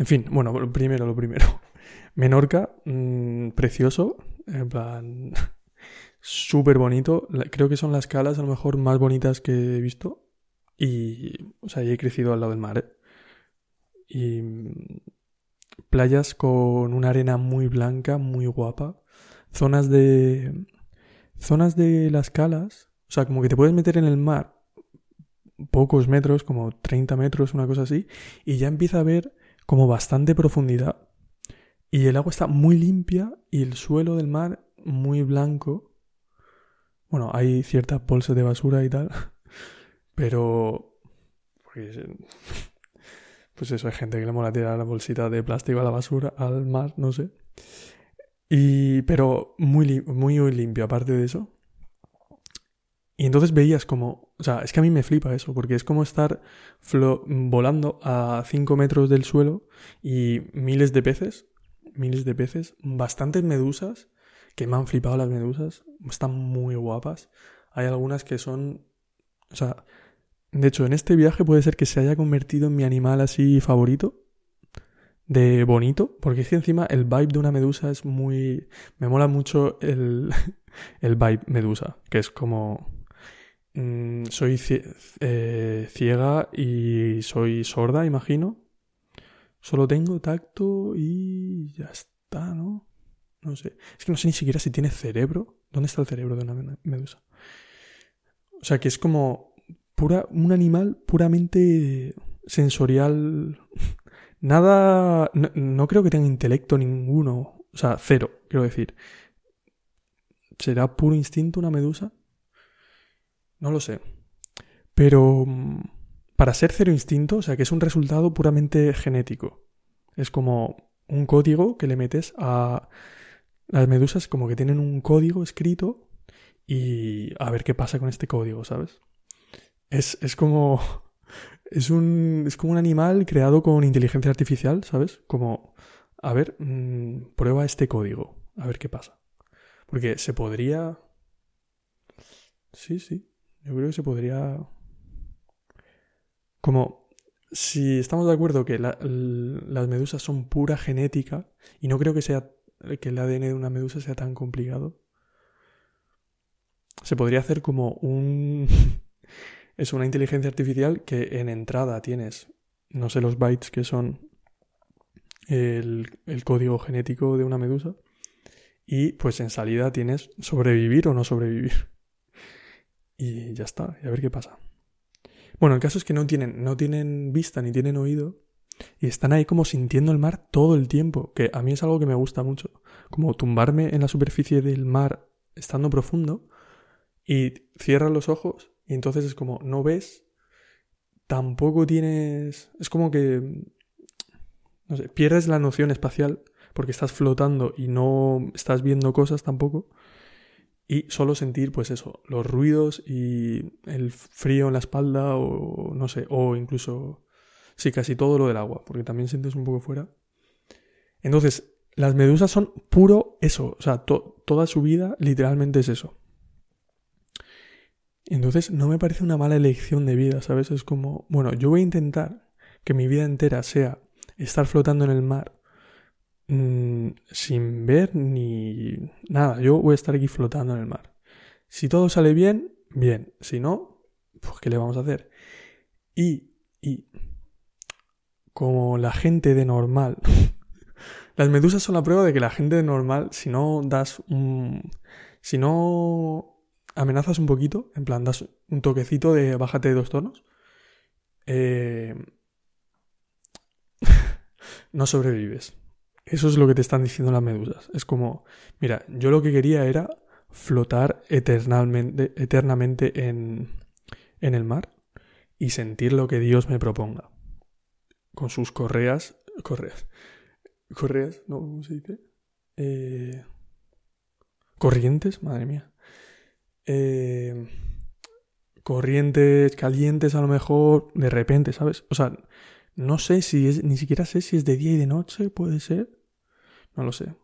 En fin, bueno, lo primero, lo primero. Menorca, mm, precioso, en plan, súper bonito. Creo que son las calas a lo mejor más bonitas que he visto. Y, o sea, he crecido al lado del mar. ¿eh? Y mm, playas con una arena muy blanca, muy guapa. Zonas de... Zonas de las calas. O sea, como que te puedes meter en el mar pocos metros, como 30 metros, una cosa así, y ya empieza a haber como bastante profundidad. Y el agua está muy limpia y el suelo del mar muy blanco. Bueno, hay ciertas bolsas de basura y tal, pero... Pues eso, hay gente que le mola tirar la bolsita de plástico a la basura, al mar, no sé. Y, pero muy, muy, muy limpio, aparte de eso. Y entonces veías como, o sea, es que a mí me flipa eso, porque es como estar volando a 5 metros del suelo y miles de peces, miles de peces, bastantes medusas, que me han flipado las medusas, están muy guapas. Hay algunas que son, o sea, de hecho, en este viaje puede ser que se haya convertido en mi animal así favorito, de bonito, porque es que encima el vibe de una medusa es muy... Me mola mucho el, el vibe medusa, que es como Mm, soy eh, ciega y soy sorda, imagino. Solo tengo tacto y ya está, ¿no? No sé. Es que no sé ni siquiera si tiene cerebro. ¿Dónde está el cerebro de una medusa? O sea, que es como pura, un animal puramente sensorial. Nada. No, no creo que tenga intelecto ninguno. O sea, cero, quiero decir. ¿Será puro instinto una medusa? No lo sé. Pero mm, para ser cero instinto, o sea, que es un resultado puramente genético. Es como un código que le metes a las medusas, como que tienen un código escrito y a ver qué pasa con este código, ¿sabes? Es, es como. Es un, es como un animal creado con inteligencia artificial, ¿sabes? Como, a ver, mm, prueba este código, a ver qué pasa. Porque se podría... Sí, sí. Yo creo que se podría... Como si estamos de acuerdo que las medusas son pura genética, y no creo que sea que el ADN de una medusa sea tan complicado, se podría hacer como un... es una inteligencia artificial que en entrada tienes, no sé los bytes que son el, el código genético de una medusa, y pues en salida tienes sobrevivir o no sobrevivir y ya está, y a ver qué pasa. Bueno, el caso es que no tienen, no tienen vista ni tienen oído y están ahí como sintiendo el mar todo el tiempo, que a mí es algo que me gusta mucho, como tumbarme en la superficie del mar estando profundo y cierras los ojos y entonces es como no ves, tampoco tienes, es como que, no sé, pierdes la noción espacial porque estás flotando y no estás viendo cosas tampoco y solo sentir pues eso, los ruidos y el frío en la espalda o no sé, o incluso, sí, casi todo lo del agua, porque también sientes un poco fuera. Entonces, las medusas son puro eso, o sea, toda su vida literalmente es eso. Entonces, no me parece una mala elección de vida, ¿sabes? Es como, bueno, yo voy a intentar que mi vida entera sea estar flotando en el mar Mm, sin ver ni nada. Yo voy a estar aquí flotando en el mar. Si todo sale bien, bien. Si no, pues ¿qué le vamos a hacer? Y, y como la gente de normal, las medusas son la prueba de que la gente de normal, si no das un... Si no amenazas un poquito, en plan, das un toquecito de bájate de dos tonos, eh, no sobrevives. Eso es lo que te están diciendo las medusas. Es como, mira, yo lo que quería era flotar eternamente, eternamente en, en el mar y sentir lo que Dios me proponga. Con sus correas, correas, correas, ¿no? ¿Cómo se dice? Eh, corrientes, madre mía. Eh, corrientes calientes a lo mejor de repente, ¿sabes? O sea, no sé si es, ni siquiera sé si es de día y de noche, puede ser. No lo sé.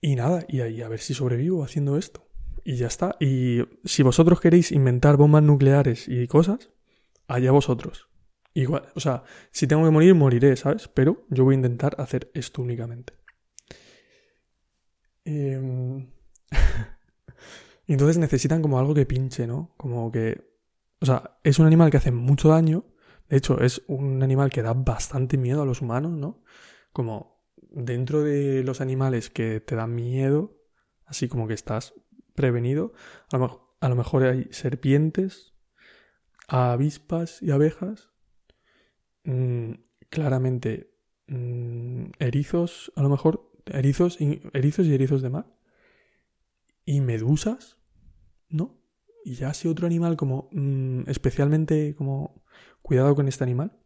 Y nada, y ahí a ver si sobrevivo haciendo esto. Y ya está. Y si vosotros queréis inventar bombas nucleares y cosas, allá vosotros. igual, o sea, si tengo que morir, moriré, ¿sabes? Pero yo voy a intentar hacer esto únicamente. Em, entonces necesitan como algo que pinche, ¿no? Como que... O sea, es un animal que hace mucho daño. De hecho, es un animal que da bastante miedo a los humanos, ¿no? Como dentro de los animales que te dan miedo, así como que estás prevenido, a lo, mejor hay serpientes, avispas y abejas, mm, claramente mm, erizos, a lo mejor erizos, erizos y erizos de mar, y medusas, ¿no? Y ya si otro animal como mm, especialmente como cuidado con este animal,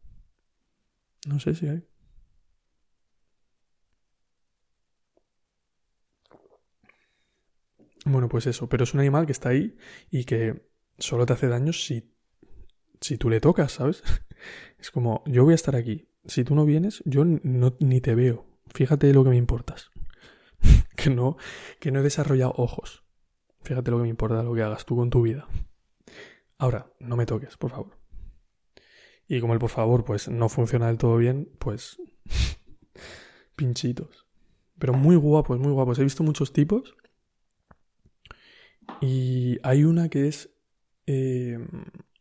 no sé si hay. Bueno, pues eso, pero es un animal que está ahí y que solo te hace daño si, si tú le tocas, ¿sabes? Es como, yo voy a estar aquí. Si tú no vienes, yo no, ni te veo. Fíjate lo que me importas. que no, que no he desarrollado ojos. Fíjate lo que me importa lo que hagas tú con tu vida. Ahora, no me toques, por favor. Y como el por favor, pues no funciona del todo bien, pues. pinchitos. Pero muy guapos, muy guapos. He visto muchos tipos y hay una que es... Eh,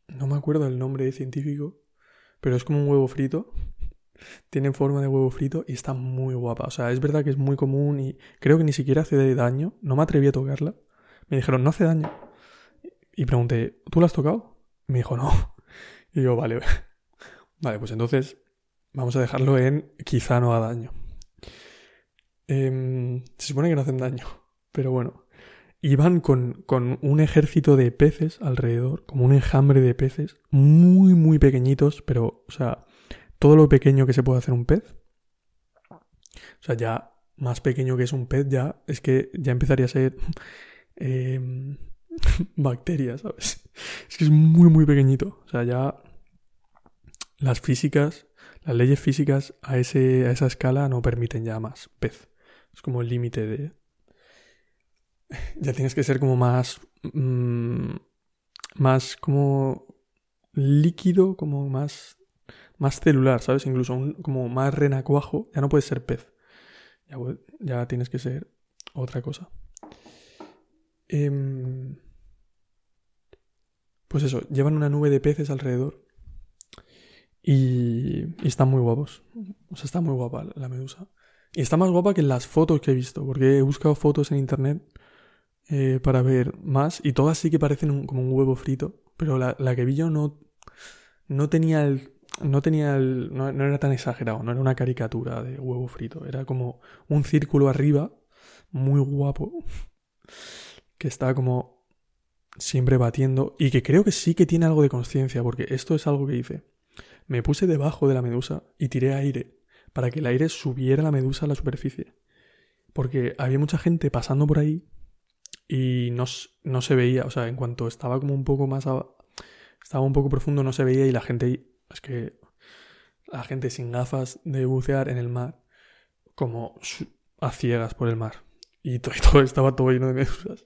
no me acuerdo el nombre científico, pero es como un huevo frito. Tiene forma de huevo frito y está muy guapa. O sea, es verdad que es muy común y creo que ni siquiera hace daño. No me atreví a tocarla. Me dijeron, no hace daño. Y pregunté, ¿tú la has tocado? me dijo, no. Y yo, vale. Vale, pues entonces vamos a dejarlo en quizá no haga daño. Em, se supone que no hacen daño. Pero bueno, iban con, con un ejército de peces alrededor, como un enjambre de peces, muy, muy pequeñitos, pero, o sea, todo lo pequeño que se puede hacer un pez. O sea, ya más pequeño que es un pez, ya es que ya empezaría a ser eh, bacterias, ¿sabes? Es que es muy, muy pequeñito. O sea, ya las físicas, las leyes físicas a, ese, a esa escala no permiten ya más pez. Es como el límite de, ya tienes que ser como más... Mm, más como líquido, como más... Más celular, ¿sabes? Incluso como más renacuajo. Ya no puedes ser pez. Ya, ya tienes que ser otra cosa. Em, pues eso, llevan una nube de peces alrededor. Y, y, están muy guapos. O sea, está muy guapa la medusa. Y está más guapa que las fotos que he visto, porque he buscado fotos en internet eh, para ver más y todas sí que parecen como un huevo frito, pero la, que vi yo no, no tenía el... No tenía el, no, era tan exagerado, no era una caricatura de huevo frito, era como un círculo arriba, muy guapo, que está como siempre batiendo y que creo que sí que tiene algo de conciencia, porque esto es algo que hice. Me puse debajo de la medusa y tiré aire para que el aire subiera la medusa a la superficie. Porque había mucha gente pasando por ahí y no, no, se veía, o sea, en cuanto estaba como un poco más... estaba un poco profundo, no se veía y la gente... Es que la gente sin gafas de bucear en el mar, como a ciegas por el mar. Y todo, estaba todo lleno de medusas.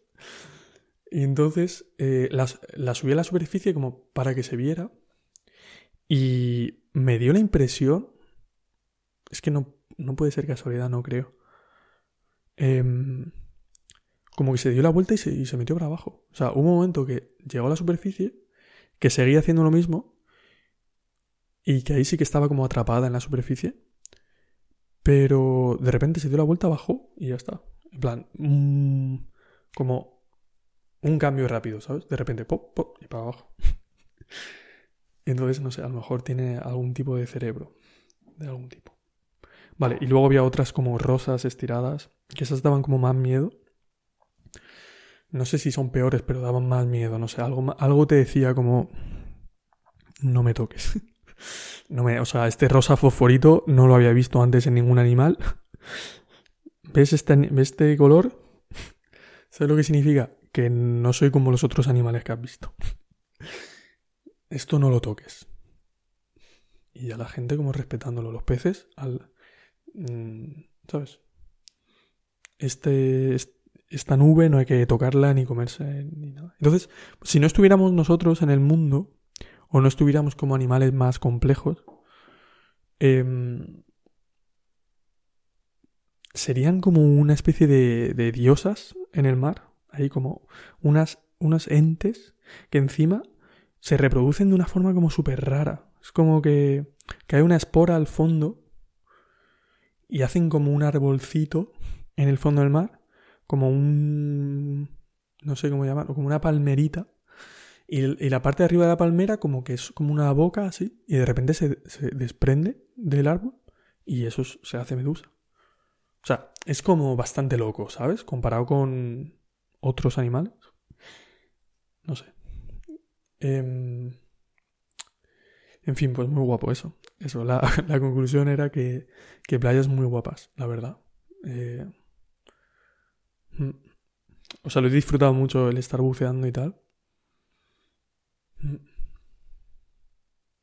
Y entonces eh, la subí a la superficie como para que se viera. Y me dio la impresión. Es que no, no puede ser casualidad, no creo. Eh, como que se dio la vuelta y se, metió para abajo. O sea, hubo un momento que llegó a la superficie, que seguía haciendo lo mismo, y que ahí sí que estaba como atrapada en la superficie, pero de repente se dio la vuelta abajo y ya está. En plan, mm, como un cambio rápido, ¿sabes? De repente, pop, pop, y para abajo. entonces, no sé, a lo mejor tiene algún tipo de cerebro, de algún tipo. Vale, y luego había otras como rosas estiradas, que esas daban como más miedo no sé si son peores, pero daban más miedo, no sé, algo, algo te decía como, no me toques. No me, o sea, este rosa fosforito no lo había visto antes en ningún animal. ¿Ves este, este color? ¿Sabes lo que significa? Que no soy como los otros animales que has visto. Esto no lo toques. Y a la gente como respetándolo. Los peces, al... Mm, ¿Sabes? Este, este esta nube no hay que tocarla ni comerse ni nada. Entonces, si no estuviéramos nosotros en el mundo, o no estuviéramos como animales más complejos, em, serían como una especie de, de diosas en el mar, ahí como unas, unas entes que encima se reproducen de una forma como súper rara. Es como que, que hay una espora al fondo y hacen como un arbolcito en el fondo del mar, como un... no sé cómo llamarlo, como una palmerita. Y, y, la parte de arriba de la palmera como que es como una boca así, y de repente se, se desprende del árbol y eso se hace medusa. O sea, es como bastante loco, ¿sabes? Comparado con otros animales. No sé. Eh, en fin, pues muy guapo eso. Eso, la, la conclusión era que, que, playas muy guapas, la verdad. Eh. O sea, lo he disfrutado mucho el estar buceando y tal. Mm.